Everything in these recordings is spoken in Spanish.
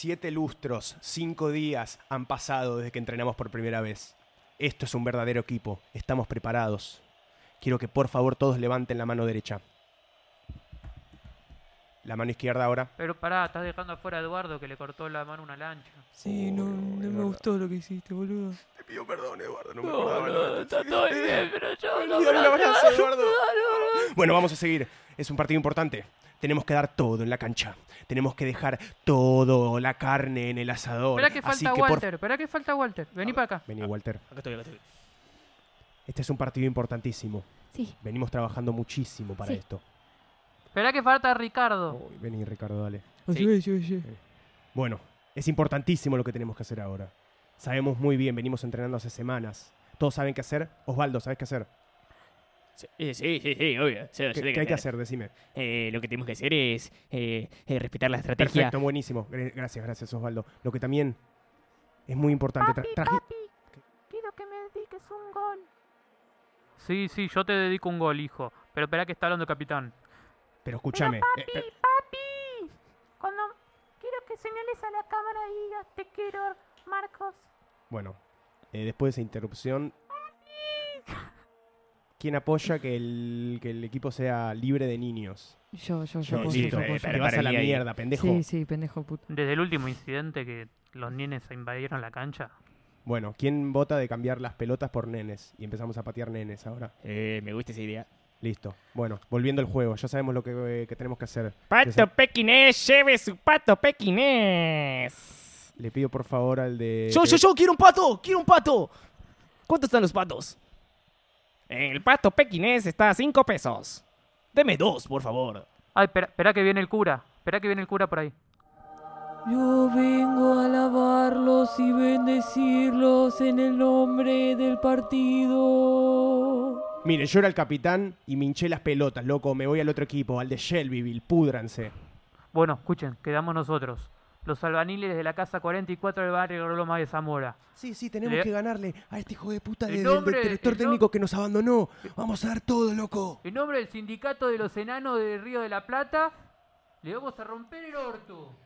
Siete lustros, cinco días han pasado desde que entrenamos por primera vez. Esto es un verdadero equipo. Estamos preparados. Quiero que por favor todos levanten la mano derecha. La mano izquierda ahora. Pero pará, estás dejando afuera a Eduardo que le cortó la mano una lancha. Sí, no, no me gustó lo que hiciste, boludo. Te pido perdón, Eduardo. No No, no, está todo bien, pero yo Dame un abrazo, Eduardo. Bueno, vamos a seguir. Es un partido importante. Tenemos que dar todo en la cancha. Tenemos que dejar todo, la carne en el asador. Espera que Así falta que por- Walter, espera que falta Walter. Vení para acá. Vení, Walter. Acá estoy, acá estoy. Este es un partido importantísimo. Sí. Venimos trabajando muchísimo para Sí. esto. Espera que falta Ricardo. Uy, vení, Ricardo, dale. Sí, sí, sí. Bueno, es importantísimo lo que tenemos que hacer ahora. Sabemos muy bien, venimos entrenando hace semanas. Todos saben qué hacer. Osvaldo, ¿sabes qué hacer? Sí, sí, sí, sí, obvio. Sí, ¿Qué, hay que hacer? Decime. Eh, lo que tenemos que hacer es eh, eh, respetar la estrategia. Perfecto, buenísimo. Gr- Gracias, gracias, Osvaldo. Lo que también es muy importante. tra- traje- Quiero que me dediques un gol. Sí, sí, yo te dedico un gol, hijo. Pero espera que está hablando el capitán. Pero escúchame. eh, eh, papi. Cuando quiero que señales a la cámara y digas te quiero, Marcos. bueno, eh, después de esa interrupción, ¿quién apoya que el, que el equipo sea libre de niños? Yo, yo, yo. Sí, apoyo, sí, yo apoyo. Te vas a la mierda, pendejo. Sí, sí, pendejo puto. Desde el último incidente que los nenes invadieron la cancha. Bueno, ¿quién vota de cambiar las pelotas por nenes? Y empezamos a patear nenes ahora. Eh, me gusta esa idea. Listo. Bueno, volviendo al juego, ya sabemos lo que, que tenemos que hacer. Pato pequinés, lleve su pato pequinés. Le pido por favor al de. Yo, yo, yo, quiero un pato, quiero un pato. ¿Cuántos están los patos? El pato pequinés está a 5 pesos. Deme dos, por favor. Ay, espera, espera que viene el cura. Espera que viene el cura por ahí. Yo vengo a alabarlos y bendecirlos en el nombre del partido. Mire, yo era el capitán y me hinché las pelotas, loco. Me voy al otro equipo, al de Shelbyville. Púdranse. Bueno, escuchen, quedamos nosotros. Los albaniles de la casa 44 del barrio Loma de Zamora. Sí, sí, tenemos Le- que ganarle a este hijo de puta de- del- director técnico nom- que nos abandonó. Vamos a dar todo, loco. En nombre del sindicato de los enanos del Río de la Plata, le vamos a romper el orto.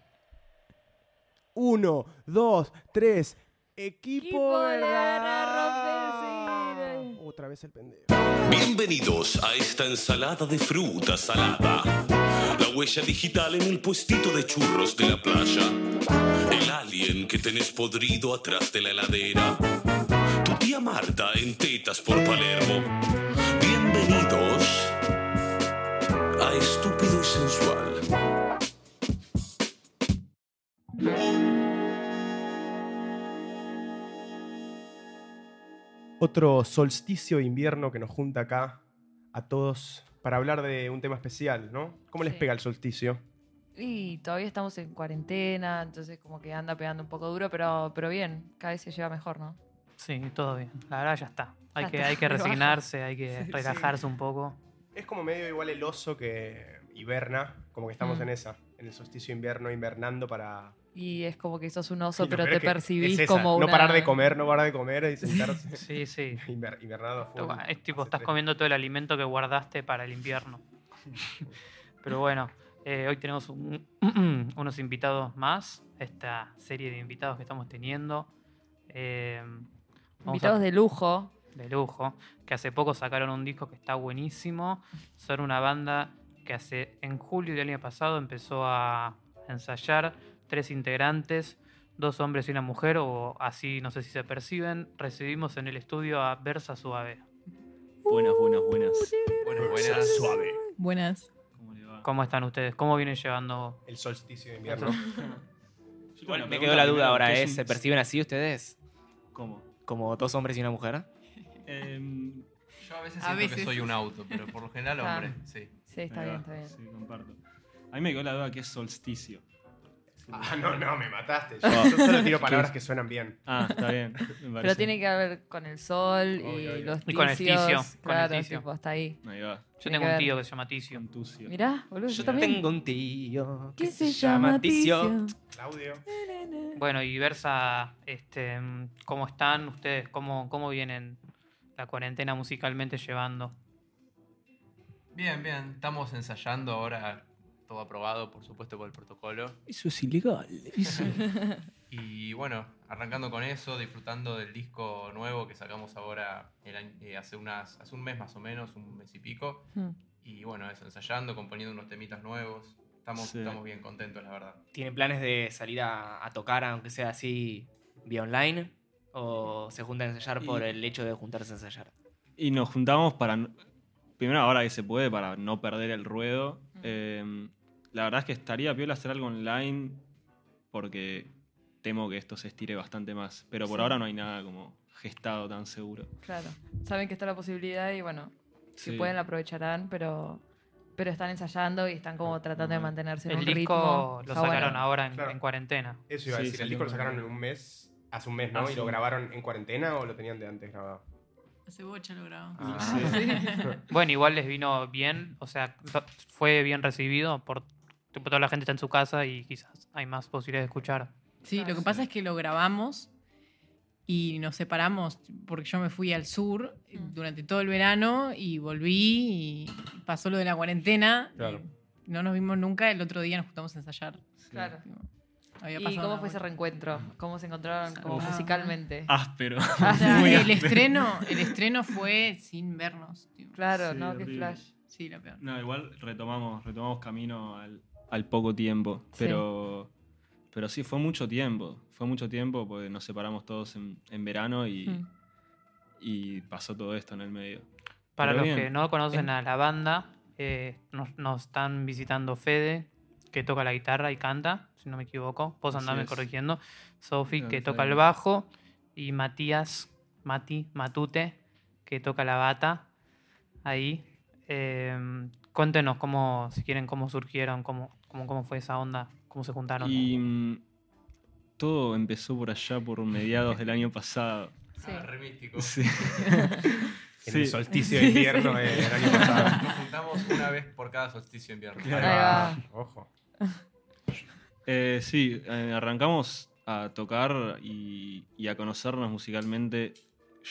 Uno, dos, tres. Equipo, Equipo de verdad. Bienvenidos a esta ensalada de fruta salada. La huella digital en el puestito de churros de la playa. El alien que tenés podrido atrás de la heladera. Tu tía Marta en tetas por Palermo. Bienvenidos a Estúpido y Sensual. Otro solsticio de invierno que nos junta acá a todos para hablar de un tema especial, ¿no? ¿Cómo les pega el solsticio? Y todavía estamos en cuarentena, entonces como que anda pegando un poco duro, pero, pero bien, cada vez se lleva mejor, ¿no? Sí, todo bien. La verdad ya está. Hay Ya que, está, hay que resignarse, hay que Sí, relajarse un poco. Es como medio igual el oso que hiberna, como que estamos Mm. en esa, en el solsticio de invierno, invernando para... Y es como que sos un oso, pero te percibís es esa, como No una... parar de comer, no parar de comer y sentarse. Sí, sí. Inver- full. Es tipo, estás tres- comiendo todo el alimento que guardaste para el invierno. Pero bueno, eh, hoy tenemos un- unos invitados más. Esta serie de invitados que estamos teniendo. Eh, a- Invitados de lujo. de lujo, que hace poco sacaron un disco que está buenísimo. Son una banda que hace en julio del año pasado empezó a ensayar tres integrantes, dos hombres y una mujer, o así no sé si se perciben. Recibimos en el estudio a Versa Suave. Buenas, buenas, buenas. Buenas, buenas. Suave. Buenas. ¿Cómo le va? ¿Cómo están ustedes? ¿Cómo vienen llevando? El solsticio de invierno. Igual me me quedó la duda ahora, ¿qué ¿eh? ¿Se perciben así ustedes? ¿Cómo? ¿Como dos hombres y una mujer? Em, Yo a veces A siento que soy un auto, pero por lo general Ah. hombre, sí. Sí, está bien, está bien. Sí, comparto. A mí me quedó la duda que es solsticio. Ah, no, no, me mataste. Yo, yo solo tiro palabras que suenan bien. Ah, está bien. Pero tiene que ver con el sol Obvio, y obvio. los Y con el ticios. ticio, con el Claro, ticio. tipo, hasta ahí. Ahí va. Yo Tiene tengo que un ver. tío que se llama Ticio. Contucio. Mirá, boludo, yo, también. tengo un tío ¿Qué se llama Ticio? Claudio. Bueno, y Versa, este, ¿cómo están ustedes? ¿Cómo, ¿Cómo vienen la cuarentena musicalmente llevando? Bien, bien. Estamos ensayando ahora, todo aprobado, por supuesto, por el protocolo. Eso es ilegal. Y bueno, arrancando con eso, disfrutando del disco nuevo que sacamos ahora el año- eh, hace, unas, hace un mes más o menos, un mes y pico. Hmm. Y bueno, eso, ensayando, componiendo unos temitas nuevos. Estamos, Sí. estamos bien contentos, la verdad. ¿Tienen planes de salir a, a tocar, aunque sea así, vía online? ¿O se juntan a ensayar por el hecho de juntarse a ensayar? Y nos juntamos para. Primero, ahora que se puede, para no perder el ruedo. Mm. Eh, la verdad es que estaría piola hacer algo online porque temo que esto se estire bastante más. Pero por Sí. ahora no hay nada como gestado tan seguro. Claro. Saben que está la posibilidad y bueno, si Sí. pueden la aprovecharán, pero, pero están ensayando y están como tratando de mantenerse en El disco lo bueno. sacaron ahora en, Claro. en cuarentena. Eso iba a Sí, decir. El disco lo sacaron en un mes, hace un mes, ¿no? Ah, ¿Y sí. lo grabaron en cuarentena o lo tenían de antes grabado? Hace bocha lo grabamos. Ah, Sí. Bueno, igual les vino bien, o sea, fue bien recibido por tipo, toda la gente está en su casa y quizás hay más posibilidades de escuchar. Sí, lo que Sí. pasa es que lo grabamos y nos separamos porque yo me fui al sur eh, Mm. durante todo el verano y volví y pasó lo de la cuarentena. Claro. no nos vimos nunca, el otro día nos juntamos a ensayar. Claro. Había ¿Y cómo fue ese reencuentro? ¿Cómo se encontraron como Ah. musicalmente? Áspero. Muy el áspero. estreno, el estreno fue sin vernos. Claro, Sí, no, qué flash. Sí, la peor. No, igual retomamos, retomamos camino al, al poco tiempo. Sí. Pero, pero sí, fue mucho tiempo. Fue mucho tiempo porque nos separamos todos en, en verano y, Mm. y pasó todo esto en el medio. Para Pero los bien. que no conocen En- a la banda, eh, nos, nos están visitando Fede, que toca la guitarra y canta, si no me equivoco. Vos andame corrigiendo. Sofi, que toca el bajo. Y Matías, Mati, Matute, que toca la bata. Ahí. Eh, cuéntenos cómo, si quieren, cómo surgieron, cómo, cómo, cómo fue esa onda, cómo se juntaron. Y mm, todo empezó por allá, por mediados del año pasado. Sí. Ah, re místico. Sí. En Sí. el solsticio de invierno del año pasado. Nos juntamos una vez por cada solsticio de invierno. Claro. Ojo. Eh, sí, eh, arrancamos a tocar y, y a conocernos musicalmente.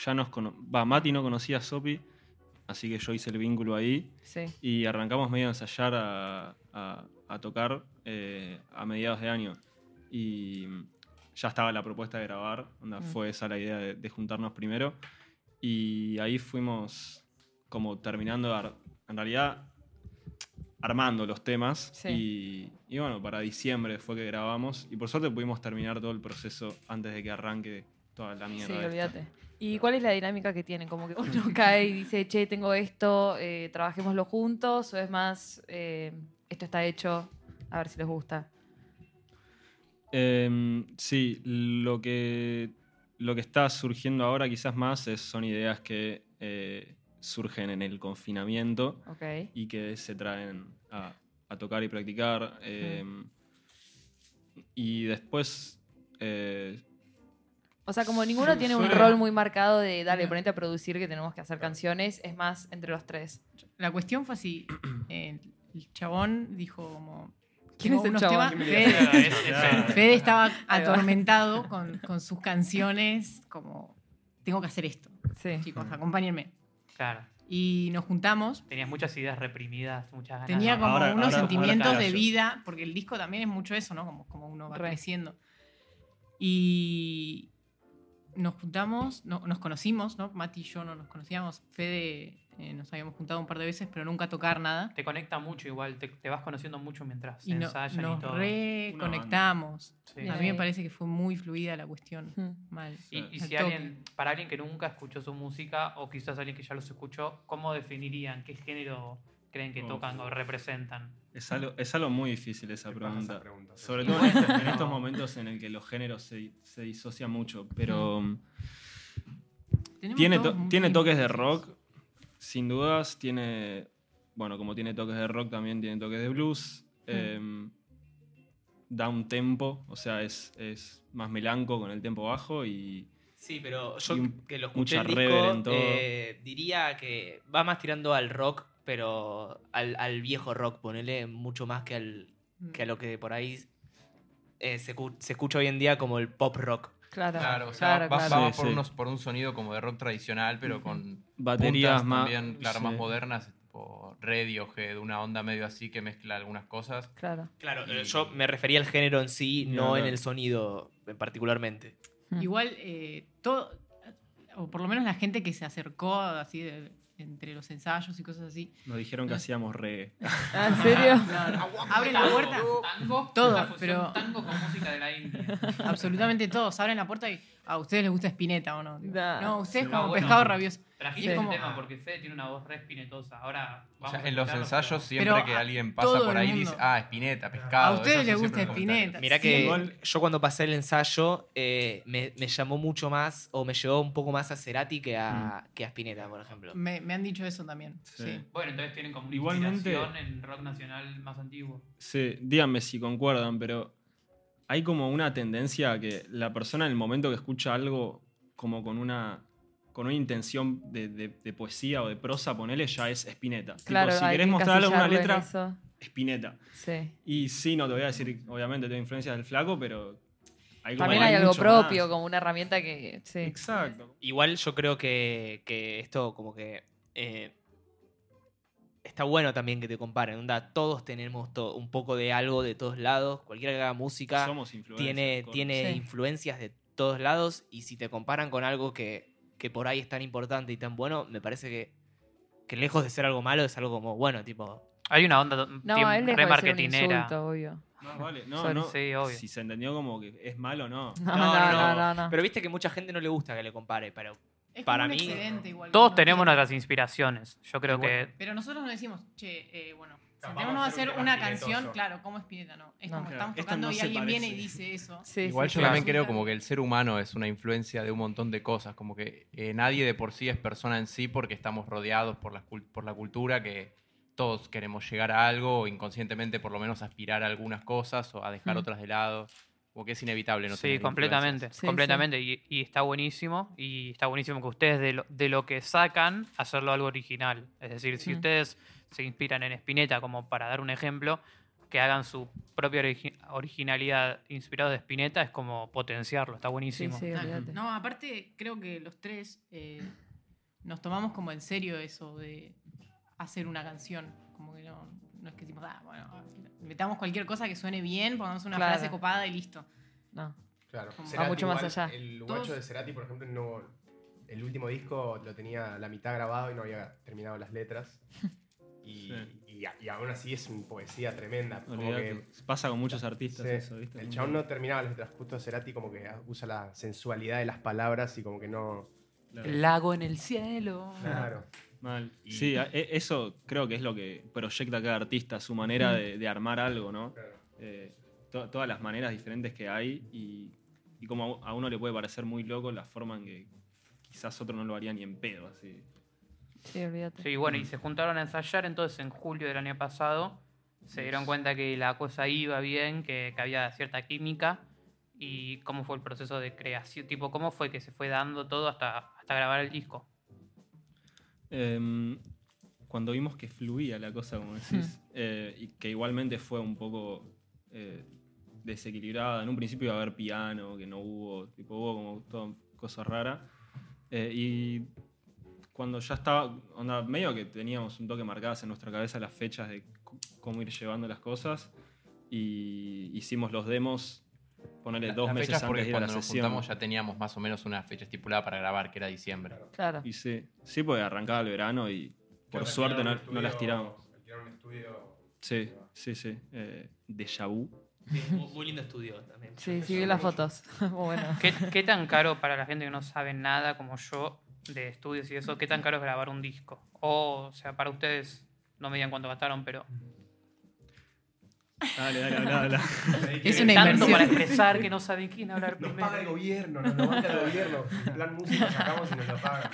Ya nos Va, Mati no conocía a Sopi, así que yo hice el vínculo ahí. Sí. Y arrancamos medio a ensayar a, a- a tocar eh, a mediados de año. Y ya estaba la propuesta de grabar, onda, Mm. fue esa la idea de, de juntarnos primero. Y ahí fuimos como terminando, ar- en realidad armando los temas. Sí. Y, y bueno, para diciembre fue que grabamos. Y por suerte pudimos terminar todo el proceso antes de que arranque toda la mierda. Sí, olvídate. ¿Y cuál es la dinámica que tienen? Como que uno cae y dice, che, tengo esto, eh, trabajémoslo juntos, o es más, eh, esto está hecho, a ver si les gusta. Em, sí, lo que, lo que está surgiendo ahora quizás más es- son ideas que eh, surgen en el confinamiento y que se traen a, a tocar y practicar. em, Y después... eh, O sea, como ninguno tiene un rol muy marcado de, dale, ponete a producir que tenemos que hacer canciones, es más entre los tres. La cuestión fue así. el chabón dijo como... ¿Quién es el chabón? temas- ¿Quién me Fede, Es- es Fede. Fede estaba atormentado con, con sus canciones, como, tengo que hacer esto, Sí. chicos, acompáñenme. Claro. Y nos juntamos. Tenías muchas ideas reprimidas, muchas ganas. Tenía de- como Ahora- unos ahora- sentimientos ahora de vida, porque el disco también es mucho eso, ¿no? Como, como uno va Re. creciendo. Y nos juntamos, no- nos conocimos, ¿no? Mati y yo no nos conocíamos. Fede eh, nos habíamos juntado un par de veces, pero nunca a tocar nada. Te conecta mucho igual, te, te vas conociendo mucho mientras Y no- ensayan y nos todo. reconectamos. Sí. A mí me parece que fue muy fluida la cuestión. Mm. Mal. Y, y si alguien, para alguien que nunca escuchó su música, o quizás alguien que ya los escuchó, ¿cómo definirían qué género creen que Oh. tocan o representan? es, algo, es algo muy difícil esa pregunta. esa pregunta, sí. Sobre todo en estos, en estos momentos en el que los géneros se, se disocian mucho. Pero... Tenemos Tiene, to- tiene toques de rock, sin dudas. Tiene, bueno, como tiene toques de rock, también tiene toques de blues. Em, da un tempo, o sea, es, es más melanco con el tempo bajo y Sí, pero yo un- que lo escuché mucha el disco, reverb en todo. eh, diría que va más tirando al rock, pero al, al viejo rock, ponele mucho más que, al, que a lo que por ahí eh, se, se escucha hoy en día como el pop rock. Claro, Claro, o sea, claro, va, claro. va Sí, por, sí. unos, por un sonido como de rock tradicional, pero con baterías más... también, claro, más sí. modernas, tipo Radiohead, una onda medio así que mezcla algunas cosas. Claro. Claro, Y- yo me refería al género en sí, no en el sonido en particularmente. Igual, eh, todo, o por lo menos la gente que se acercó así de- entre los ensayos y cosas así. Nos dijeron que hacíamos reggae. Ah, ¿En serio? Abren la puerta. Tango, Todo, pero- tango con música de la India. Absolutamente todos. Abren la puerta y a ustedes les gusta Spinetta o no. Digo, Nah. No, ustedes Sí. como bueno. pescado rabioso. Trajiste Y es el como- tema porque Fede tiene una voz re espinetosa. Ahora O vamos sea, a en los ensayos siempre Pero que alguien pasa por ahí dice, ah, espineta, pescado. A ustedes les gusta. Spinetta. Mira Sí. que Igual- yo cuando pasé el ensayo eh, me, me llamó mucho más, o me llevó un poco más a Cerati que a, que a Spinetta, por ejemplo. Me, me han dicho eso también. Sí. Sí. Bueno, entonces tienen como una Igualmente- inspiración en rock nacional más antiguo. Sí, díganme si concuerdan, pero hay como una tendencia a que la persona en el momento que escucha algo como con una con una intención de, de- de poesía o de prosa, ponele, ya es Spinetta. Tipo, Claro, si hay querés que mostrarle una letra. Spinetta. Sí. Y sí, no te voy a decir, obviamente tengo influencias del flaco, pero hay como- También hay algo propio, más. como una herramienta que. Sí. Exacto. Igual yo creo que, que esto como que eh, está bueno también que te comparen. Onda, todos tenemos to- un poco de algo de todos lados. Cualquiera que haga música Somos tiene, tiene Sí. influencias de todos lados y si te comparan con algo que, que por ahí es tan importante y tan bueno, me parece que, que lejos de ser algo malo es algo como bueno, tipo... Hay una onda No, bien él dejó de re ser un marketinera. insulto, obvio. Más vale. No, Sorry. no. Sí, obvio. Si se entendió como que es malo, no. No, no, no, no. no. Pero viste que mucha gente no le gusta que le compare, pero Es Para mí- igual. Todos tenemos nuestras inspiraciones. Yo creo Igual- que Pero nosotros no decimos, che, eh, bueno, sentémonos a hacer hacer un una canción, espinetoso. claro, como Spinetta, no. Es No. como Claro, estamos tocando no y alguien viene y dice eso. Sí, Igual sí, yo sí. también creo como que el ser humano es una influencia de un montón de cosas, como que eh, nadie de por sí es persona en sí porque estamos rodeados por la, cul- por la cultura que todos queremos llegar a algo o inconscientemente por lo menos aspirar a algunas cosas o a dejar Mm. otras de lado, como que es inevitable no sí, tener completamente. Sí, completamente. Y, y está buenísimo. Y está buenísimo que ustedes de lo, de lo que sacan, hacerlo algo original. Es decir, si Mm. ustedes se inspiran en Spinetta, como para dar un ejemplo, que hagan su propia origi- originalidad inspirado de Spinetta es como potenciarlo. Está Sí, buenísimo. sí, olvídate. No, aparte creo que los tres eh, nos tomamos como en serio eso de hacer una canción. Como que no, no es que decimos, ah, bueno, metamos cualquier cosa que suene bien, pongamos una Claro. frase copada y listo. No. Claro. Va Cerati mucho más igual, allá. El Todos- guacho de Cerati, por ejemplo, no. El último disco lo tenía la mitad grabado y no había terminado las letras. Y, Sí. y, y aún así es una poesía tremenda. Como que, Pasa con muchos artistas sí, eso, ¿viste? el chabón no terminaba las letras. Justo Cerati como que usa la sensualidad de las palabras y como que no. Claro. lago en el cielo. Claro. Mal. Y- Sí, e- eso creo que es lo que proyecta cada artista, su manera de, de armar algo, ¿no? Claro. Eh, to- todas las maneras diferentes que hay y, y como a a uno le puede parecer muy loco la forma en que quizás otro no lo haría ni en pedo, así. Sí, olvídate. Sí, bueno, y se juntaron a ensayar entonces en julio del año pasado. Se dieron cuenta que la cosa iba bien, que, que había cierta química. ¿Y cómo fue el proceso de creación? Tipo, ¿cómo fue que se fue dando todo hasta, hasta grabar el disco? Em, cuando vimos que fluía la cosa, como decís, eh, y que igualmente fue un poco eh, desequilibrada. En un principio iba a haber piano, que no hubo, tipo, hubo como toda cosa rara. Eh, y cuando ya estaba, onda, medio que teníamos un toque marcadas en nuestra cabeza las fechas de cómo ir llevando las cosas, y hicimos los demos, ponerle La- dos las meses antes porque de la cuando nos sesión. juntamos ya teníamos más o menos una fecha estipulada para grabar, que era diciembre. Claro. Y sí, sí, porque arrancaba el verano y por suerte no, no las tiramos. Un estudio. Sí, sí, sí. Eh, Déjà vu. muy, muy lindo estudio también. Sí, sí, vi las fotos. bueno. ¿Qué, qué tan caro para la gente que no sabe nada como yo de estudios y eso? ¿Qué tan caro es grabar un disco? O, o sea, para ustedes, no me digan cuánto gastaron, pero Dale, dale, habla, habla. Es una tanto inversión. para expresar que no saben quién hablar Nos primero. paga el gobierno, nos lo banca el gobierno. En plan música sacamos y nos lo pagan.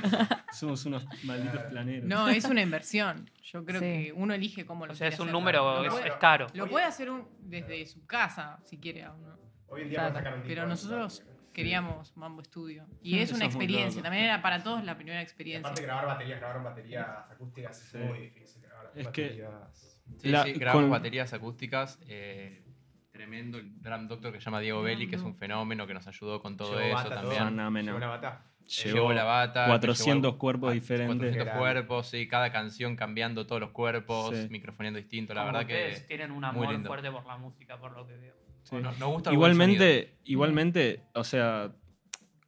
Somos unos malditos planeros. No, es una inversión. Yo creo Sí. que uno elige cómo lo O sea, quiere es un hacer. número, es, puede- es caro. Lo puede hacer un- desde su casa, si quiere. ¿no? Hoy en día Claro, para sacar un disco Pero nosotros queríamos Mambo Studio. Y es eso una experiencia. También era para todos la primera Y experiencia. aparte grabar baterías, grabar baterías acústicas Sí. es muy difícil. Grabar Es que- baterías. Sí, La- sí, grabamos con- baterías acústicas. eh, tremendo el drum doctor que se llama Diego Belli, que es un fenómeno que nos ayudó con todo Llevó eso bata, todo. también. Fenómeno. Llevó la bata. Llevó la bata. me 400 llevó cuerpos a- diferentes. 400 Grande. cuerpos, sí, cada canción cambiando todos los cuerpos, Sí. microfoneando distinto. La Como verdad ustedes que. tienen un muy amor fuerte por la música, por lo que veo. Sí. Nos, nos gusta. Igualmente, igualmente, o sea,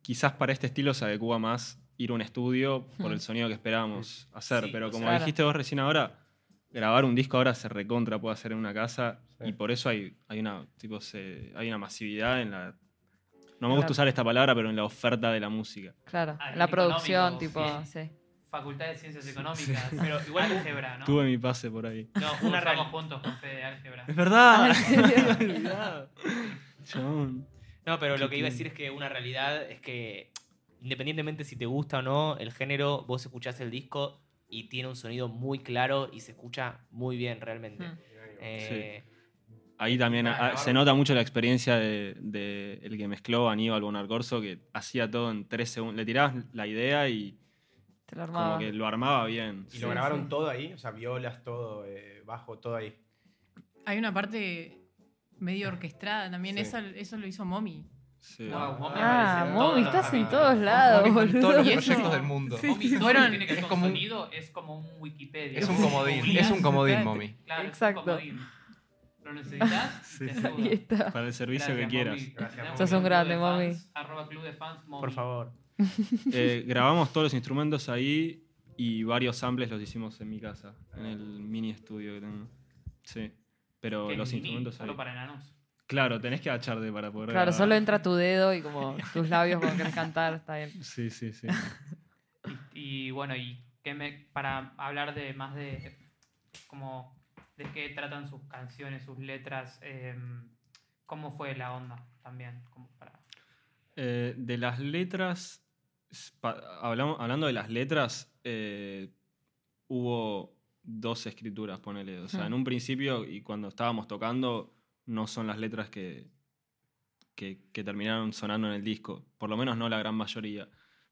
quizás para este estilo se adecua más ir a un estudio por el sonido que esperábamos hacer. Sí, pero o como sea- dijiste vos recién ahora, grabar un disco ahora se recontra puede hacer en una casa Sí. y por eso hay, hay una tipo se- hay una masividad en la no me Claro. gusta usar esta palabra, pero en la oferta de la música. Claro, Ah, la producción, tipo, sí. sí. Facultad de Ciencias Económicas, pero igual álgebra, ¿no? Tuve mi pase por ahí. No, Una real- juntos con Fede de álgebra. Es verdad. Ah. No, pero lo que iba a decir es que una realidad es que independientemente si te gusta o no el género, vos escuchás el disco y tiene un sonido muy claro y se escucha muy bien realmente. Mm. Eh, Ahí también se nota mucho la experiencia de, de el que mezcló Aníbal Bonarcorso, que hacía todo en tres segundos. Le tirabas la idea y Te lo como armaba. que lo armaba bien. Y Sí, lo grabaron sí. todo ahí, o sea, violas, todo, eh, bajo, todo ahí. Hay una parte medio orquestada también. Sí. Eso, eso lo hizo Mommy. Sí. Wow, Momi Ah, Momi, estás en todos lados, Momi boludo. todos los proyectos del mundo. Sí, sí, todo fueron- lo que tiene que ver es con como un- sonido es como un Wikipedia. Es un comodín, es un comodín, Momi. Claro, Exacto. Es un comodín. ¿Lo necesitas? Sí. Ahí está. Para el servicio Gracias, que quieras. Gracias. Sos un grande, de Momi. fans, Arroba club de fans, Momi. por favor. Eh, grabamos todos los instrumentos ahí y varios samples los hicimos en mi casa, en el mini estudio que tengo. Sí. Pero los es mini, instrumentos ahí. Solo para enanos. Claro, tenés que agacharte para poder. Claro, grabar. solo entra tu dedo y como tus labios cuando querés cantar, está bien. Sí, sí, sí. Y, y bueno, y que me, para hablar de más de como de qué tratan sus canciones, sus letras, em, cómo fue la onda también, como para Eh, de las letras, pa- hablamos, hablando de las letras, eh, hubo dos escrituras, ponele. O sea, Hmm. en un principio y cuando estábamos tocando, no son las letras que, que, que terminaron sonando en el disco. Por lo menos no la gran mayoría.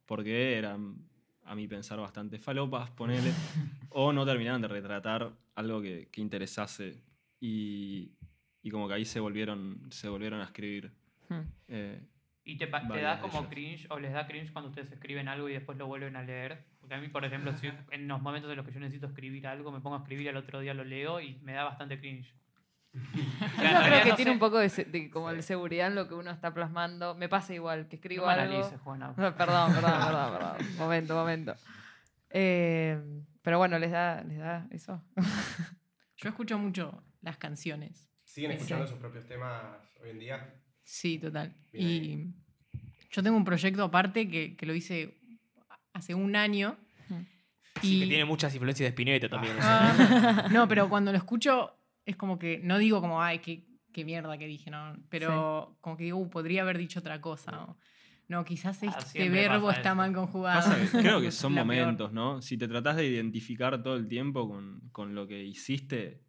Porque eran, a mi pensar, bastante falopas, ponele. o no terminaron de retratar algo que, que interesase. Y, y como que ahí se volvieron, se volvieron a escribir. Hmm. Eh, ¿Y te, da como cringe o les da cringe cuando ustedes escriben algo y después lo vuelven a leer? Porque a mí, por ejemplo, si en los momentos en los que yo necesito escribir algo, me pongo a escribir y al otro día lo leo y me da bastante cringe. O sea, en Yo creo que no tiene sé- un poco de, como de seguridad en lo que uno está plasmando. Me pasa igual, que escribo No algo. analices, Juana. No, perdón, perdón, perdón, perdón. Momento, momento. Eh, pero bueno, les da, les da eso. Yo escucho mucho las canciones. ¿Siguen Sí. escuchando sus propios temas hoy en día? Sí, total. Bien Y yo tengo un proyecto aparte que, que lo hice hace un año. Sí, que tiene muchas influencias de Spinetta también. Ah, no, pero cuando lo escucho es como que no digo como, ay, qué, qué mierda que dije, no. Pero como que digo, "Uh, podría haber dicho otra cosa. No, No, quizás este Ah, siempre verbo está eso. mal conjugado. Pasa que creo que son momentos, ¿no? Si te tratás de identificar todo el tiempo con, con lo que hiciste,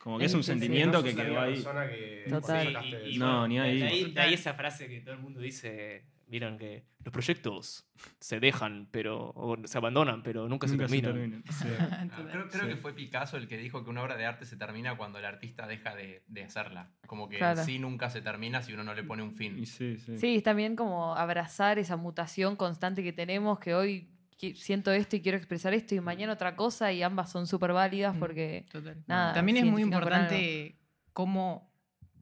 como que es un sí. sentimiento No que quedó ahí. persona que Total. Y- el- y No, bueno, ni de ahí. De ahí esa frase que todo el mundo dice, vieron que los proyectos se dejan, pero o se abandonan, pero nunca, Nunca se se terminan. Sí. Creo, creo Sí. que fue Picasso el que dijo que una obra de arte se termina cuando el artista deja de, de hacerla. Como que Claro. sí nunca se termina si uno no le pone un fin. sí, sí. Sí, es también como abrazar esa mutación constante que tenemos, que hoy siento esto y quiero expresar esto y mañana otra cosa y ambas son súper válidas Mm. porque... Total. Nada, También es muy importante cómo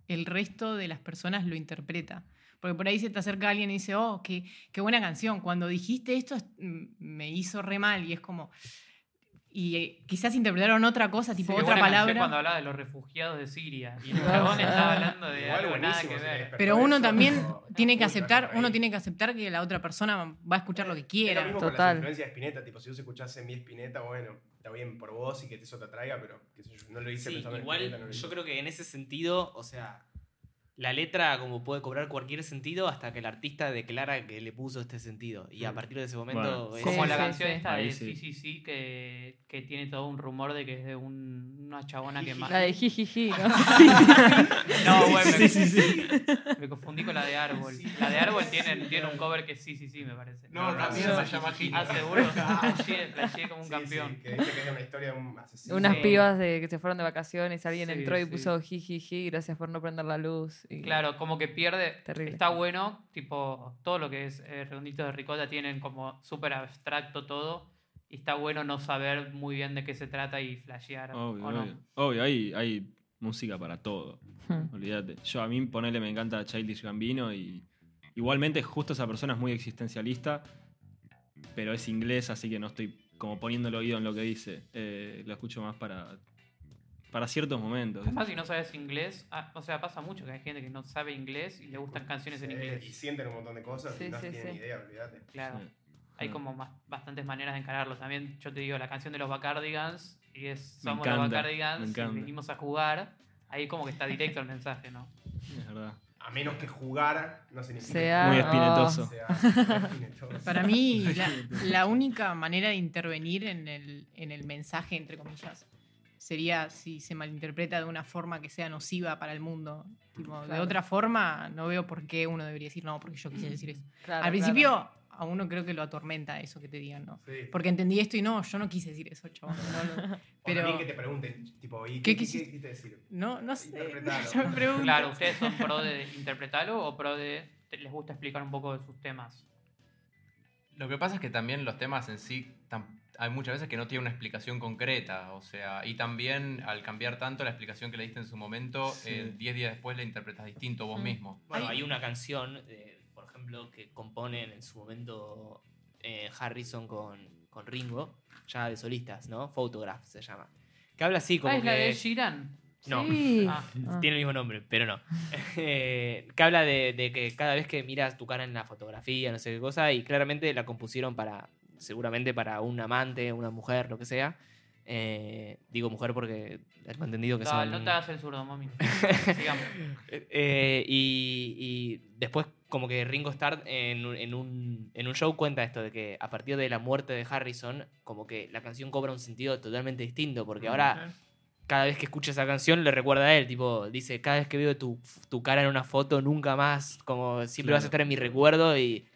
el resto de las personas lo interpreta. Porque por ahí se te acerca alguien y dice, oh, qué, qué buena canción. Cuando dijiste esto es- me hizo re mal y es como... y eh, quizás interpretaron otra cosa, tipo Qué otra palabra. cuando hablaba de los refugiados de Siria. Y el chabón sí. estaba hablando de Igual algo nada que ver. Pero uno también tiene que aceptar, uno tiene que aceptar que la otra persona va a escuchar lo que Es lo quiera. mismo con Total. las influencias de Spinetta, tipo, si vos escuchás en mi Spinetta, bueno, está bien por vos y que eso te atraiga, pero yo, no lo hice Sí, pensando en igual Spinetta, no lo yo creo que en ese sentido, o sea, la letra como puede cobrar cualquier sentido hasta que el artista declara que le puso este sentido. Y a partir de ese momento... Bueno. es- Como Sí, la sí, canción sí. esta de sí. sí, sí, que, que tiene todo un rumor de que es de un- una chabona que más. La de jijiji, ¿no? Sí, sí, sí. No, bueno, me, me confundí con la de Árbol. La de Árbol tiene, tiene un cover que sí, sí, sí, me parece. No, mía sí, se llama Gigi. Ah, seguro. Como un Sí, campeón. sí, que dice que es una historia de un asesino. Unas Sí. pibas de que se fueron de vacaciones, alguien Sí, entró y sí. puso jijiji, gracias por no prender la luz. Y- Claro, como que pierde. Terrible. Está bueno, tipo, todo lo que es eh, Redonditos de Ricota tienen como súper abstracto todo. Y está bueno no saber muy bien de qué se trata y flashear. Obvio, ¿o no? obvio. Obvio, hay, hay música para todo. Hmm. Olvídate. Yo a mí, ponele, me encanta Childish Gambino y igualmente justo esa persona es muy existencialista, pero es inglés, así que no estoy como poniendo el oído en lo que dice. Eh, lo escucho más para, para ciertos momentos. Además, si no sabes inglés, ah, o sea, pasa mucho que hay gente que no sabe inglés y le gustan canciones en Sí, Y inglés. sienten un montón de cosas Sí, y no sí, tienen sí. idea, olvídate. Claro. Sí. Hay como más- bastantes maneras de encararlo. También, yo te digo, la canción de los Bacardigans, y es Me Somos los encanta, Bacardigans, me y venimos a jugar. Ahí como que está directo el mensaje, ¿no? Es verdad. A menos que jugar no significa Sea- Muy espinetoso. sea espinetoso. Para mí, la, la única manera de intervenir en el, en el mensaje, entre comillas, sería si se malinterpreta de una forma que sea nociva para el mundo. Tipo, De otra forma, no veo por qué uno debería decir, no, porque yo quise decir eso. Claro, Al claro. principio, a uno creo que lo atormenta eso que te digan, ¿no? Sí. Porque entendí esto y no, yo no quise decir eso, chabón. No, no. O Pero que te pregunten, tipo, ¿y ¿Qué qué, qué quisiste? decir? no, no sé. Yo me pregunto. Claro, ¿ustedes son pro de interpretarlo o pro de les gusta explicar un poco de sus temas? Lo que pasa es que también los temas en sí, tam- hay muchas veces que no tienen una explicación concreta, o sea, y también al cambiar tanto la explicación que le diste en su momento, Sí. eh, 10 días después la interpretas distinto vos Mm. mismo. Bueno, Hay- una canción, eh, por ejemplo, que componen en su momento eh, Harrison con, con Ringo, ya de solistas, ¿no? Photograph se llama. Que habla así como Ah, es la de. Sheeran. No. Sí. Ah. Ah. Tiene el mismo nombre, pero no. Que habla de, de que cada vez que miras tu cara en la fotografía, no sé qué cosa, y claramente la compusieron para, seguramente para un amante, una mujer, lo que sea. Eh, digo mujer porque tengo entendido que No, son... no te hagas el zurdo, mami. Sigamos. Eh, y, y después como que Ringo Starr en, en un, en un show cuenta esto de que a partir de la muerte de Harrison, como que la canción cobra un sentido totalmente distinto, porque ahora cada vez que escucha esa canción le recuerda a él, tipo, dice, cada vez que veo tu, tu cara en una foto, nunca más, como siempre vas a Claro. estar en mi recuerdo y,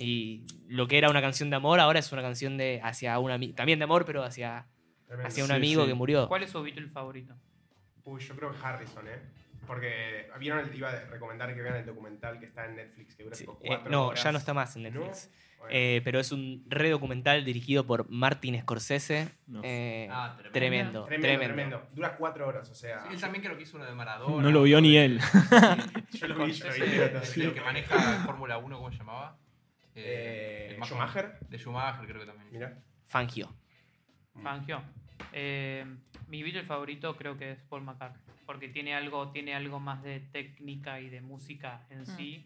y lo que era una canción de amor ahora es una canción de hacia un ami- también de amor, pero hacia, Tremendo. hacia un Sí, amigo sí. que murió. ¿Cuál es su Beatle favorito? Uy, yo creo que Harrison, ¿eh? Porque vieron, el- iba a recomendar que vean el documental que está en Netflix, que dura Sí, eh, no, horas. ya no está más en ¿No? Netflix. Bueno, Eh, pero es un re documental dirigido por Martin Scorsese. No. Eh, Ah, tremendo. tremendo, tremendo, tremendo. tremendo, Dura cuatro horas, o sea. Sí, él también creo que hizo uno de Maradona. No lo vio ni él. Yo lo vi, yo lo vi. Ese, el que maneja Fórmula 1, ¿cómo se llamaba? Eh, el Schumacher. De Schumacher creo que también. Mira. Fangio. Fangio. Eh, mi Beatle favorito creo que es Paul McCartney. Porque tiene algo, tiene algo más de técnica y de música en sí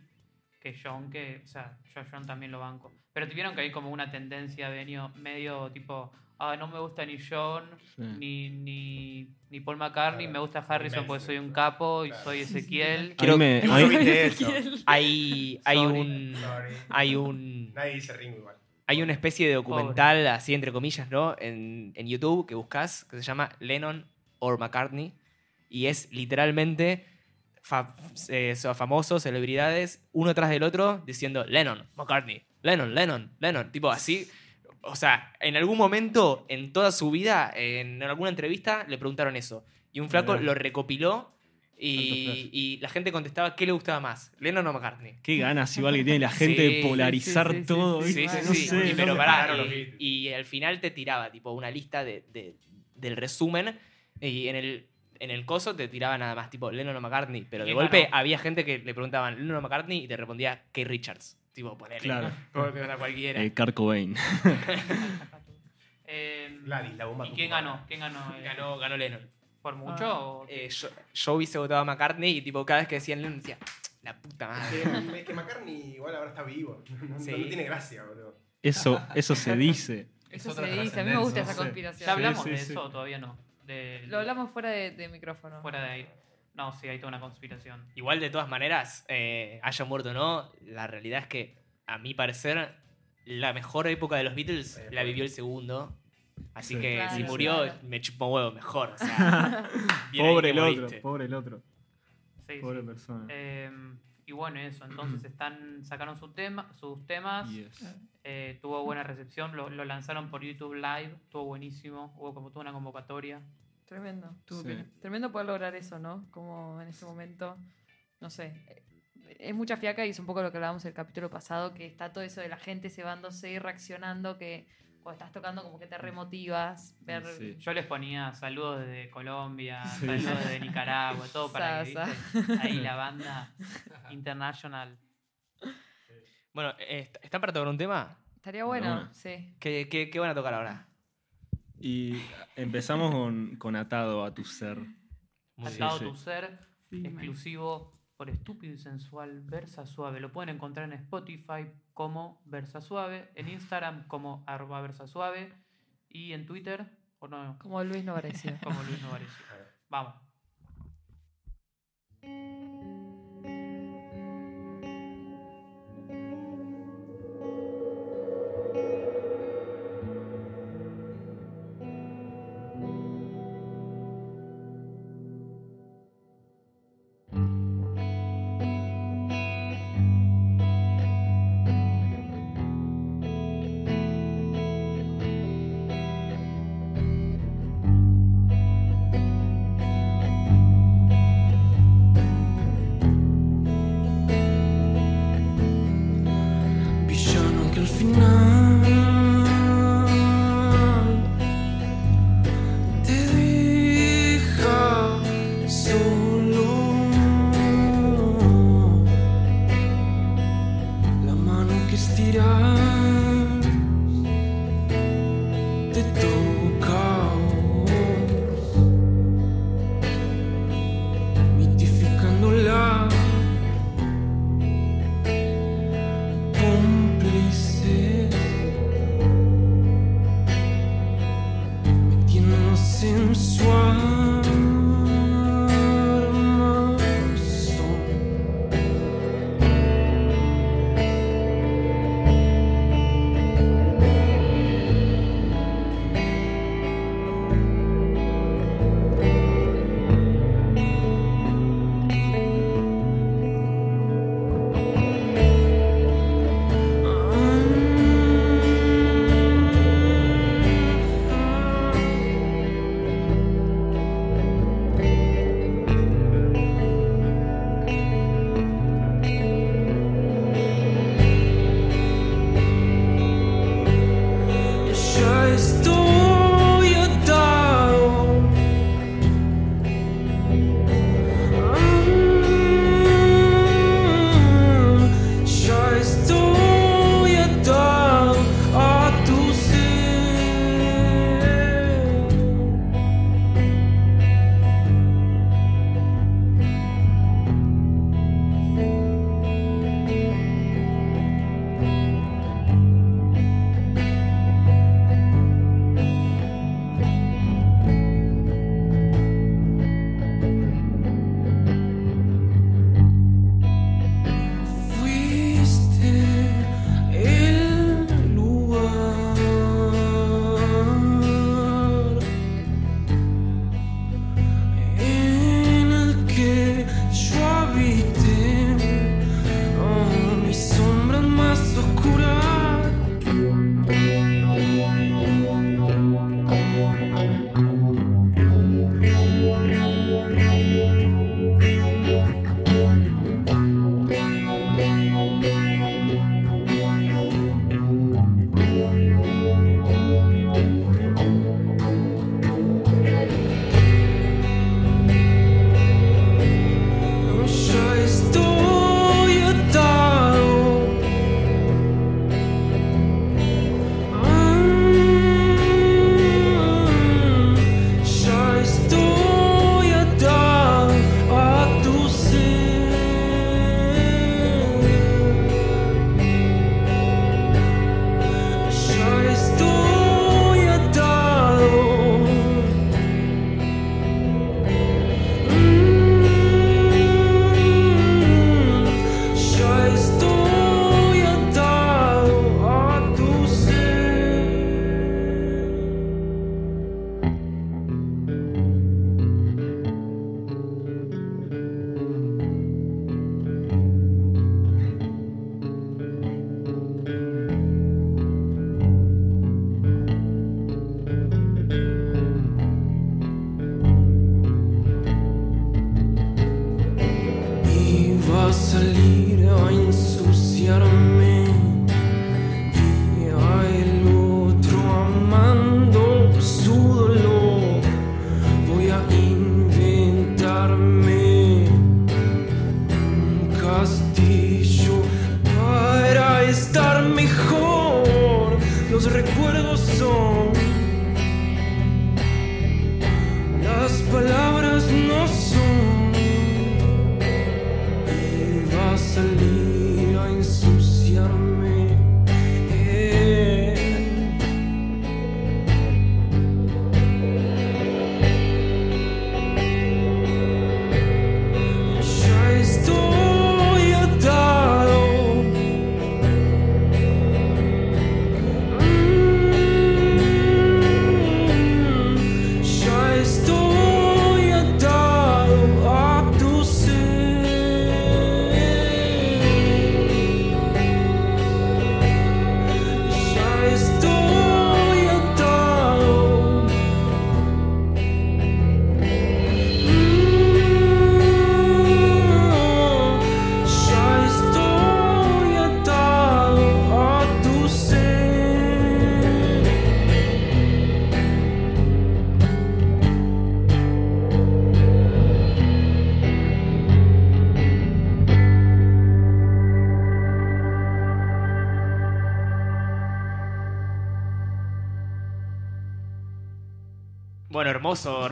que John, que, o sea, yo a John también lo banco. Pero tuvieron que hay como una tendencia medio, medio tipo, ah, no me gusta ni John, Sí. ni, ni, ni Paul McCartney, Claro. me gusta Harrison Ni porque soy un capo y claro. soy Ezequiel. Mí me-. Hay, hay Sorry. un. Sorry. Hay un. Nadie dice Ringo igual. Hay una especie de documental, así entre comillas, ¿no? En, en YouTube que buscas, que se llama Lennon or McCartney. Y es literalmente fa- eh, so- famosos, celebridades, uno tras del otro, diciendo Lennon, McCartney, Lennon, Lennon, Lennon. Tipo así. O sea, en algún momento en toda su vida, en alguna entrevista, le preguntaron eso. Y un flaco Mirá. lo recopiló y, la gente contestaba qué le gustaba más, Lennon o McCartney. Qué ganas igual que tiene la gente Sí, de polarizar sí, sí, todo. sí, Sí, No sí. sé, Y, pero pará, y, al final te tiraba tipo una lista de, de- del resumen y en el, en el coso te tiraba nada más tipo Lennon o McCartney, pero de ¿Quién golpe ganó? había gente que le preguntaban Lennon o McCartney y te respondía Kay Richards. Tipo, ponele. Claro. A cualquiera. Eh, Kurt Cobain. Eh, Gladys, la bomba ¿Y quién ganó? ¿Quién ganó? eh, Ganó, ganó Lennon. ¿Por mucho? Ah. o? Eh, yo, yo hubiese votado a McCartney y tipo cada vez que decían Lennon decía, la puta madre. Es que McCartney igual ahora está vivo. No, no tiene gracia, boludo. Eso, eso se dice. Eso se dice. A mí me gusta esa Sí. conspiración. ¿Ya hablamos sí, de eso o todavía no? De- Lo hablamos fuera de, de micrófono. Fuera de ahí. No, sí, hay toda una conspiración. Igual de todas maneras, eh, haya muerto o no, la realidad es que, a mi parecer, la mejor época de los Beatles la vivió el segundo. Así Sí. que Claro, si murió, claro. me chupa un huevo mejor. O sea, Pobre el otro, pobre el otro. Sí, Pobre sí. persona. Eh, y bueno, eso. Entonces están sacaron su tema, sus temas. Yes. eh, tuvo buena recepción. Lo, lo lanzaron por YouTube Live. Estuvo buenísimo. Hubo como toda una convocatoria. Tremendo. Sí. Tremendo poder lograr eso, ¿no? Como en ese momento, no sé. eh, Es mucha fiaca y es un poco lo que hablábamos el capítulo pasado, que está todo eso de la gente cebándose y reaccionando, que cuando estás tocando como que te remotivas, ver... Sí. Yo les ponía saludos desde Colombia, Sí. saludos desde Nicaragua, todo para que Sa, ¿viste? ahí la banda international. Bueno, eh, ¿están para tocar un tema? Estaría bueno, Bueno. sí. ¿Qué, qué, qué van a tocar ahora? Y empezamos con, con Atado a tu ser. Muy bien. Atado sí. tu ser, Sí, man. exclusivo por estúpido y sensual Versa Suave. Lo pueden encontrar en Spotify como Versa Suave, en Instagram como arroba Versa Suave y en Twitter o no, Como Luis Novarecio. como Luis Novarecio. Vamos.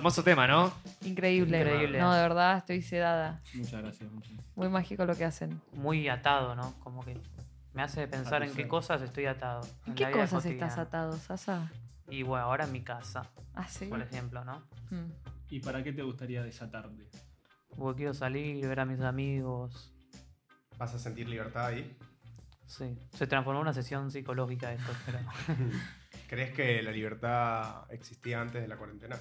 Hermoso, tema, ¿no? Increíble. Increíble. No, de verdad, estoy sedada. Muchas gracias. muchas gracias. Muy mágico lo que hacen. Muy atado, ¿no? Como que me hace pensar en qué cosas estoy atado. ¿En qué cosas cotidiana. estás atado, Sasa? Y bueno, ahora en mi casa, Ah, sí. por ejemplo, ¿no? Mm. ¿Y para qué te gustaría desatarte? Porque quiero salir, ver a mis amigos. ¿Vas a sentir libertad ahí? Sí, se transformó en una sesión psicológica esto, pero... ¿Crees que la libertad existía antes de la cuarentena?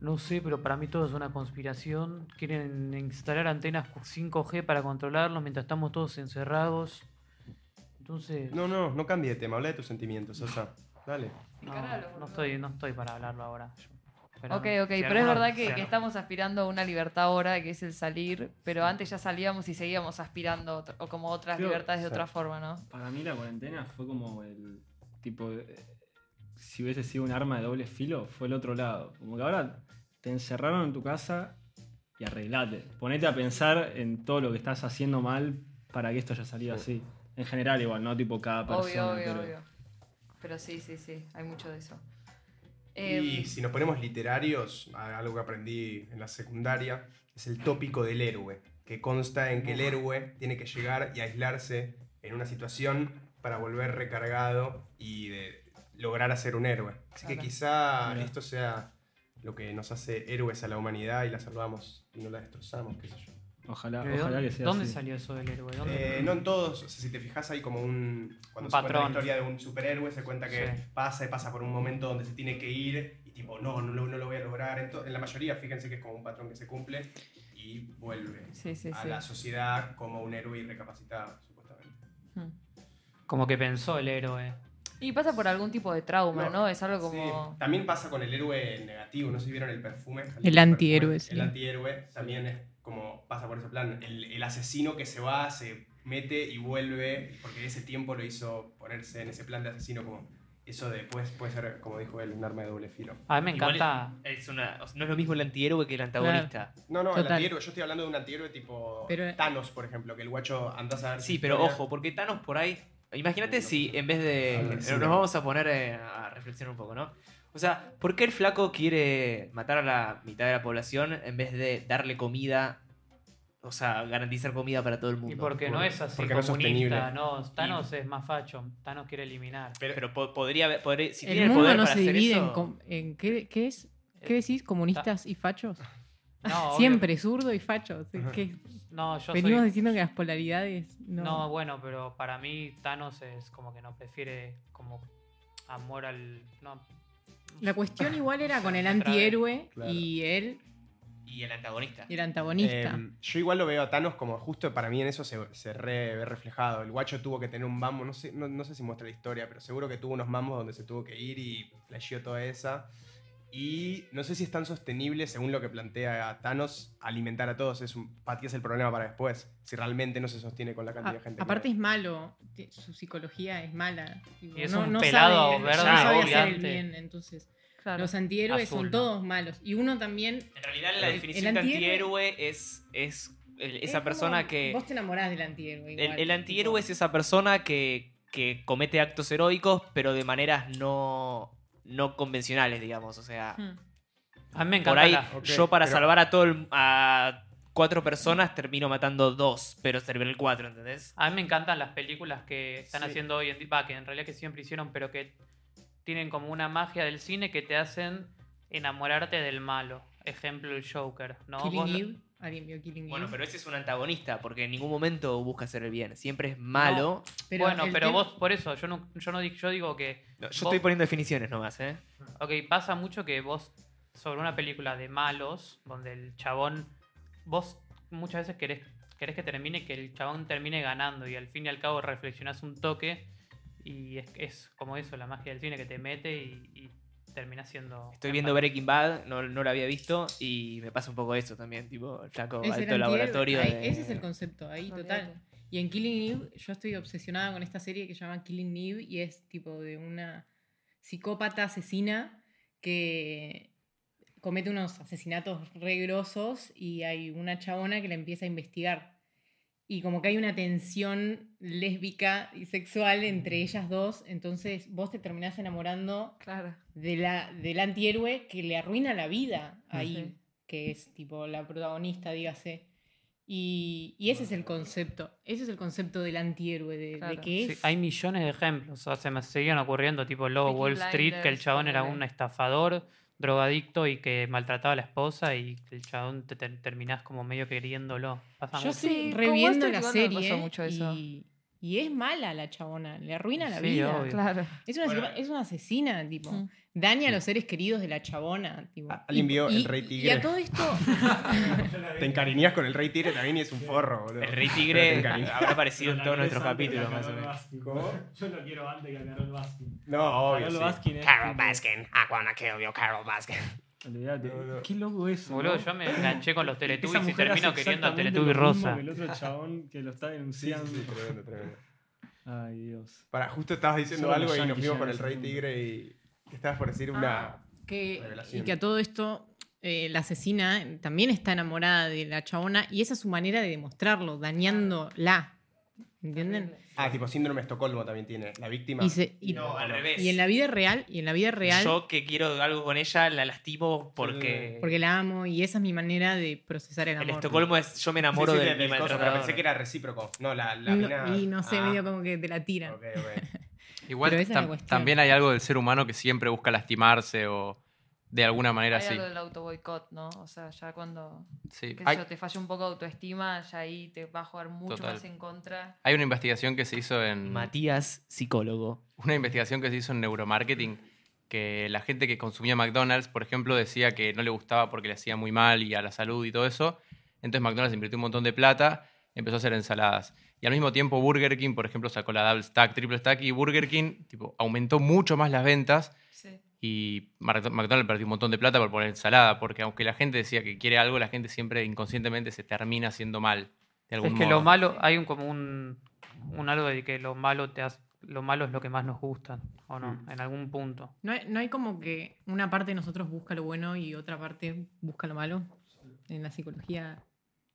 No sé, pero para mí todo es una conspiración. Quieren instalar antenas 5G para controlarlos mientras estamos todos encerrados. Entonces... No, no, no cambie de tema. Habla de tus sentimientos, Sosa. Dale. No, no estoy, no estoy para hablarlo ahora. Ok, ok, si pero es verdad que, estamos aspirando a una libertad ahora, que es el salir, pero antes ya salíamos y seguíamos aspirando otro- o como otras Creo- libertades de o sea, otra forma, ¿no? Para mí la cuarentena fue como el tipo, de- si hubiese sido un arma de doble filo, fue el otro lado. Como que ahora te encerraron en tu casa y arreglate. Ponete a pensar en todo lo que estás haciendo mal para que esto haya salido así. En general igual, no tipo cada persona. Obvio, obvio, pero- obvio. Pero sí, sí, sí, hay mucho de eso. Y Em, si nos ponemos literarios, algo que aprendí en la secundaria, es el tópico del héroe, que consta en que el héroe tiene que llegar y aislarse en una situación para volver recargado y de lograr hacer un héroe. Así que quizá esto sea lo que nos hace héroes a la humanidad y la salvamos y no la destrozamos, qué sé yo. Ojalá, ¿Pero de ojalá dónde- que sea ¿Dónde así. salió eso del héroe? ¿Dónde- Eh, no en todos, o sea, si te fijas hay como un... Cuando Un se cuenta la historia de un superhéroe se cuenta que Sí. pasa y pasa por un momento donde se tiene que ir y tipo, no, no, lo- no lo voy a lograr. En, to- en la mayoría, fíjense que es como un patrón que se cumple y vuelve Sí, sí, a sí. la sociedad como un héroe recapacitado, supuestamente. Hmm. Como que pensó el héroe. Y pasa por algún tipo de trauma, ¿no? No, Es algo Sí, como... También pasa con el héroe negativo, no sé si vieron el perfume. El antihéroe, perfume. sí. El antihéroe también es como pasa por ese plan. El, el asesino que se va, se mete y vuelve, porque ese tiempo lo hizo ponerse en ese plan de asesino como... Eso después puede ser, como dijo él, un arma de doble filo. A mí me encanta... Es una, no es lo mismo el antihéroe que el antagonista. No, no, el antihéroe, yo estoy hablando de un antihéroe tipo Pero- Thanos, por ejemplo, que el guacho andás a ver Sí, pero historia. ojo, porque Thanos por ahí. Imagínate si en vez de. Nos no. vamos a poner eh, a reflexionar un poco, ¿no? O sea, ¿por qué el flaco quiere matar a la mitad de la población en vez de darle comida? O sea, garantizar comida para todo el mundo. Y porque no es así porque no es comunista, sostenible. no. Thanos es más facho. Thanos quiere eliminar. Pero, po- podría haber. podría- si tiene El el mundo poder no para se hacer divide en, eso- com- en ¿qué, qué es? ¿Qué Eh, decís? ¿Comunistas y fachos? No. Siempre, zurdo y fachos. ¿Qué? No, yo Venimos soy... diciendo que las polaridades no. No, bueno, pero para mí Thanos es como que no prefiere como amor al... No, La cuestión igual era con el antihéroe claro. y él, Y el antagonista. y el antagonista. Eh, yo igual lo veo a Thanos como justo para mí en eso se, se re- ve reflejado. El guacho tuvo que tener un mambo, no sé, no, no sé si muestra la historia, pero seguro que tuvo unos mambos donde se tuvo que ir y flasheó toda esa. Y no sé si es tan sostenible, según lo que plantea Thanos, alimentar a todos. Es un, para ti es el problema para después. Si realmente no se sostiene con la cantidad de gente. aparte es malo, su psicología es mala. Y es no, un no pelado sabe, verde, no sabe hacer el bien, entonces Claro. los antihéroes Azul, son ¿no? todos malos. Y uno también... En realidad la El- definición el de antihéroe- antihéroe es, es el- esa persona que... Vos te enamorás del antihéroe. El, el antihéroe tipo. es esa persona que, que comete actos heroicos, pero de maneras no, no convencionales, digamos. O sea, Hmm. A mí me por encanta ahí la- Ok, yo para pero- salvar a todo el- a cuatro personas termino matando dos, pero serví el cuatro, ¿entendés? A mí me encantan las películas que están Sí. haciendo hoy en día, que en realidad que siempre hicieron, pero que tienen como una magia del cine que te hacen enamorarte del malo. Ejemplo, el Joker, ¿no? Killing Eve. ¿Alguien vio Killing Bueno, Eve? pero ese es un antagonista, porque en ningún momento busca hacer el bien. Siempre es malo. bueno, pero vos, por eso, yo no, yo no yo digo que. No, yo vos- estoy poniendo definiciones nomás, ¿eh? Ok, pasa mucho que vos, sobre una película de malos, donde el chabón, vos muchas veces querés, querés que termine, que el chabón termine ganando y al fin y al cabo reflexionás un toque y es, es como eso, la magia del cine que te mete y, y terminás siendo... Estoy viendo Breaking Bad, no, no lo había visto, y me pasa un poco eso también, tipo, el flaco Es alto laboratorio. Ahí- de- Ese es el concepto, ahí, total. Y en Killing Eve, yo estoy obsesionada con esta serie que se llama Killing Eve y es tipo de una psicópata asesina que comete unos asesinatos re grosos y hay una chabona que la empieza a investigar. Y como que hay una tensión lésbica y sexual entre ellas dos, entonces vos te terminás enamorando Claro. de la, del antihéroe que le arruina la vida ahí, Sí. que es tipo la protagonista, dígase. Y, y ese es el concepto, ese es el concepto del antihéroe, de, de Claro. Sí, es... hay millones de ejemplos, o sea, se me seguían ocurriendo, tipo el Lobo Wall Street, que el chabón era un estafador, drogadicto y que maltrataba a la esposa y el chabón te ter- terminás como medio queriéndolo. Pasa Yo mucho. Sí, reviendo la serie pasó mucho eso. y, y es mala la chabona, le arruina la Sí, vida. obvio. Claro. Es una, Bueno. es una asesina, tipo. Mm. Daña a los seres queridos de la chabona. Tipo. Ah, ¿Alguien vio El y- Rey Y Tigre? a todo esto, Te encariñas con el Rey Tigre también y es un forro, boludo. El Rey Tigre habrá aparecido en todos nuestros capítulos, más o menos. Yo lo quiero antes que a Carol Baskin. No, obvio. Carol sí. Baskin es. Carol tipo- Baskin, I wanna kill you, Carol Baskin. Olvídate. No, no. Qué loco eso. Boludo, ¿no? yo me enganché con los Teletubbies y termino queriendo al lo mismo rosa. que el otro chabón que lo está denunciando. sí, tremendo, tremendo. Ay, Dios. Para, justo estabas diciendo algo y nos fuimos con el a Rey. Tigre y estabas por decir una... que, Revelación. y que a todo esto eh, la asesina también está enamorada de la chabona y esa es su manera de demostrarlo, dañándola. ¿Entienden? Ah, tipo síndrome de Estocolmo también tiene. La víctima. Y, se- y- No, al revés. y en la vida real, y en la vida real, Yo que quiero algo con ella, la lastimo porque... porque la amo y esa es mi manera de procesar el el amor. Estocolmo es yo me Sí, enamoro sí, de, del mi coso, pero maltratador. pensé que era recíproco. No, la, la No, mina- y no sé, Ah, medio como que te la tiran. ok, ok. Igual tam- también hay algo del ser humano que siempre busca lastimarse o de alguna manera Hay así. algo del auto boicot, ¿no? O sea, ya cuando Sí. sé Hay, yo, te falla un poco de autoestima, ya ahí te va a jugar mucho Total. más en contra. hay una investigación que se hizo en Matías, psicólogo. una investigación que se hizo en neuromarketing que la gente que consumía McDonald's, por ejemplo, decía que no le gustaba porque le hacía muy mal y a la salud y todo eso. Entonces McDonald's invirtió un montón de plata, empezó a hacer ensaladas. Y al mismo tiempo Burger King, por ejemplo, sacó la double stack, triple stack y Burger King tipo, aumentó mucho más las ventas Sí. Y McDonald's perdió un montón de plata por poner ensalada, porque aunque la gente decía que quiere algo, la gente siempre inconscientemente se termina haciendo mal. De algún Es que modo. lo malo, hay un como un, un algo de que lo malo te hace, lo malo es lo que más nos gusta, ¿o no? Mm. En algún punto. No hay, no hay como que una parte de nosotros busca lo bueno y otra parte busca lo malo. En la psicología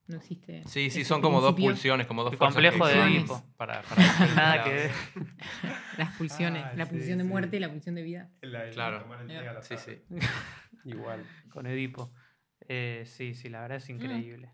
no existe. Sí, sí, son como dos pulsiones, como dos El complejo de Edipo. Para, Nada que ver. Las pulsiones. Ah, la sí, pulsión de sí. muerte y la pulsión de vida. La- el Claro. tomar el té a la Sí, sí. Igual. Con Edipo. Eh, sí, sí, la verdad es increíble.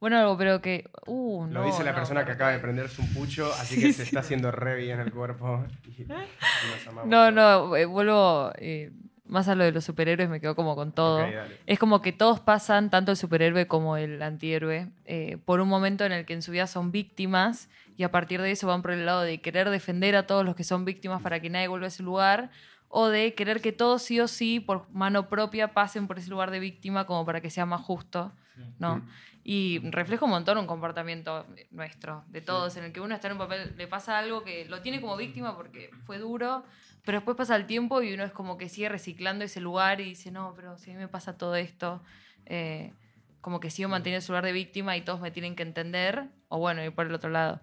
Bueno, algo, pero que. Uh, Lo no, dice la no, persona no, que acaba de prenderse un pucho, así que se está haciendo re bien el cuerpo. Y, y nos amamos No, no, eh, vuelvo eh, más a lo de los superhéroes, me quedo como con todo. Es como que todos pasan, tanto el superhéroe como el antihéroe, eh, por un momento en el que en su vida son víctimas y a partir de eso van por el lado de querer defender a todos los que son víctimas para que nadie vuelva a ese lugar o de querer que todos sí o sí por mano propia pasen por ese lugar de víctima como para que sea más justo, ¿no? Y refleja un montón un comportamiento nuestro, de todos, en el que uno está en un papel, le pasa algo que lo tiene como víctima porque fue duro, pero después pasa el tiempo y uno es como que sigue reciclando ese lugar y dice, no, pero si a mí me pasa todo esto, eh, como que sigo manteniendo ese lugar de víctima y todos me tienen que entender, o bueno, ir por el otro lado.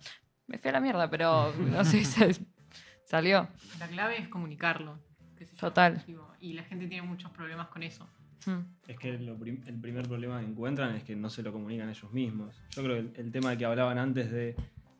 Me fui a la mierda, pero no sé, sal- salió. La clave es comunicarlo. Total. Y la gente tiene muchos problemas con eso. Mm. Es que lo prim- el primer problema que encuentran es que no se lo comunican ellos mismos. Yo creo que el, el tema que hablaban antes de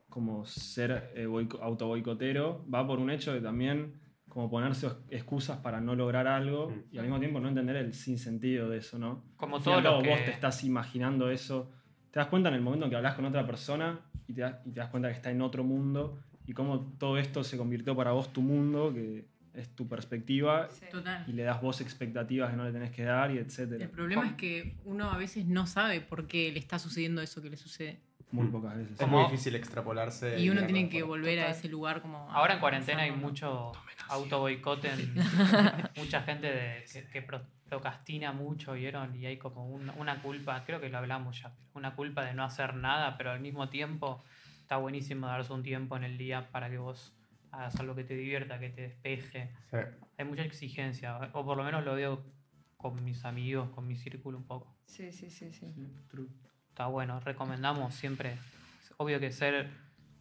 como ser eh, boico- autoboicotero va por un hecho de también como ponerse excusas para no lograr algo y al mismo tiempo no entender el sinsentido de eso, ¿no? Como todo lo cabo, vos que- te estás imaginando eso. Te das cuenta en el momento en que hablas con otra persona y te, das, y te das cuenta que está en otro mundo y cómo todo esto se convirtió para vos tu mundo, que es tu perspectiva, Total. y le das vos expectativas que no le tenés que dar y etcétera. El problema es que uno a veces no sabe por qué le está sucediendo eso que le sucede. Muy pocas veces. Es muy difícil extrapolarse. Y uno tiene que volver a ese lugar como... Ahora en cuarentena hay mucho auto boicote, mucha gente de- que, que pro- procrastina mucho, ¿vieron? Y hay como un- una culpa, creo que lo hablamos ya, una culpa de no hacer nada, pero al mismo tiempo está buenísimo darse un tiempo en el día para que vos hagas algo que te divierta, que te despeje. Sí. Hay mucha exigencia, o por lo menos lo veo con mis amigos, con mi círculo un poco. Sí, sí, sí, sí. Está bueno, recomendamos siempre, es obvio que ser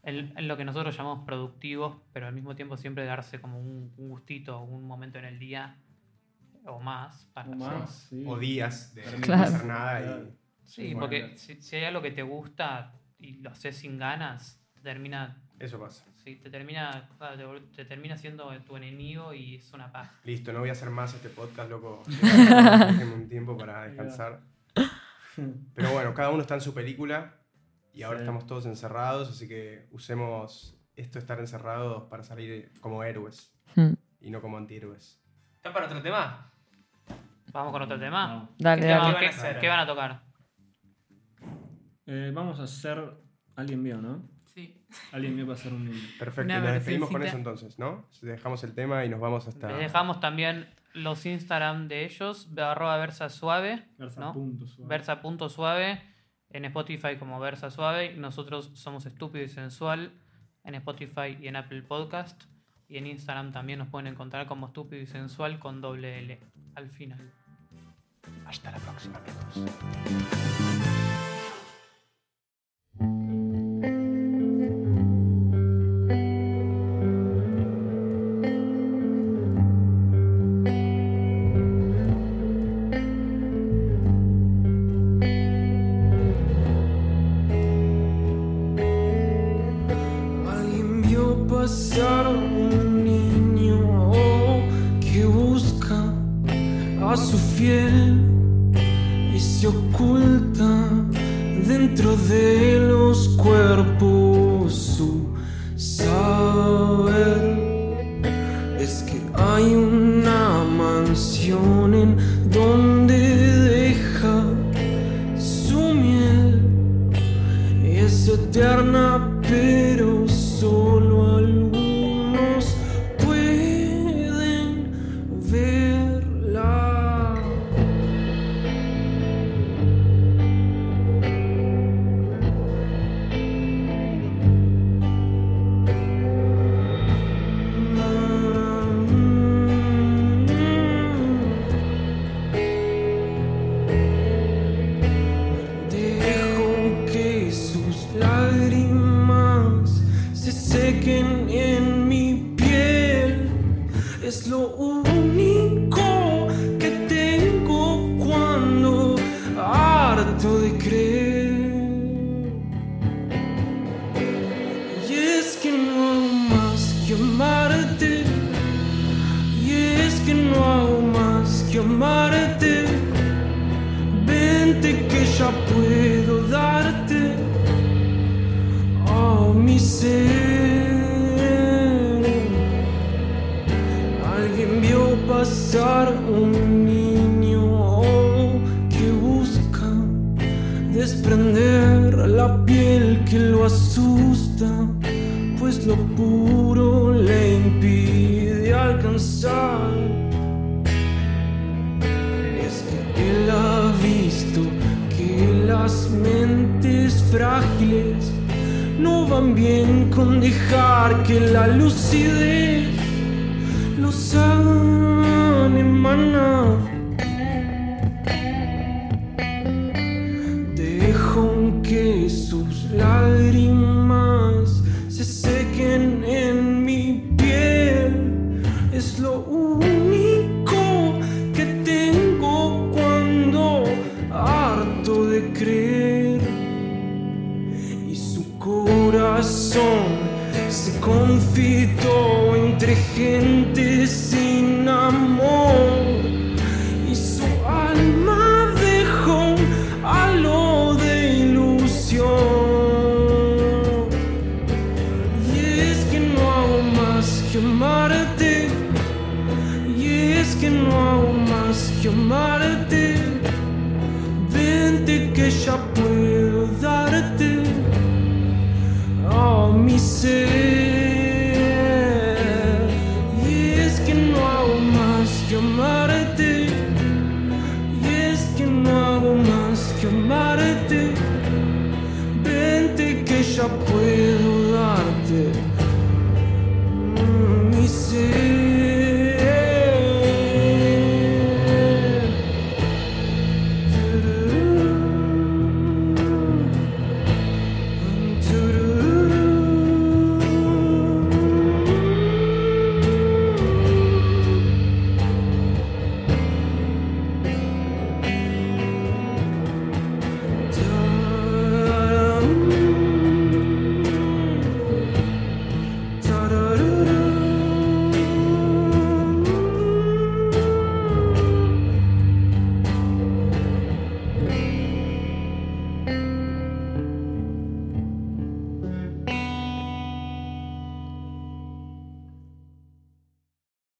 en, en lo que nosotros llamamos productivos, pero al mismo tiempo siempre darse como un, un gustito, un momento en el día o más. Para O más, sí. O días de no Claro. hacer nada y. Sí, Bueno, porque si, si hay algo que te gusta y lo haces sin ganas, te termina, Eso pasa. sí, te termina, te, vol- te termina siendo tu enemigo y es una paja. Listo, no voy a hacer más este podcast, loco. Déjenme un tiempo para descansar. Pero bueno, cada uno está en su película y ahora Sí. estamos todos encerrados, así que usemos esto de estar encerrados para salir como héroes Mm. y no como antihéroes. ¿Están para otro tema? Vamos con otro tema. Dale, ¿Qué, dale. tema- van a qué- van a tocar? Eh, vamos a hacer. Alguien vio, ¿no? Sí. Alguien vio para hacer un. Perfecto, Una y nos despedimos con eso entonces, ¿no? Dejamos el tema y nos vamos hasta. Les dejamos también los Instagram de ellos, arroba versa suave, Versa ¿no? punto suave. versa.suave, en Spotify como versa suave, nosotros somos estúpido y sensual en Spotify y en Apple Podcast, y en Instagram también nos pueden encontrar como estúpido y sensual con doble L al final. Hasta la próxima, amigos. Asusta, pues lo puro le impide alcanzar. Es que él ha visto que la las mentes frágiles no van bien con dejar que la lucidez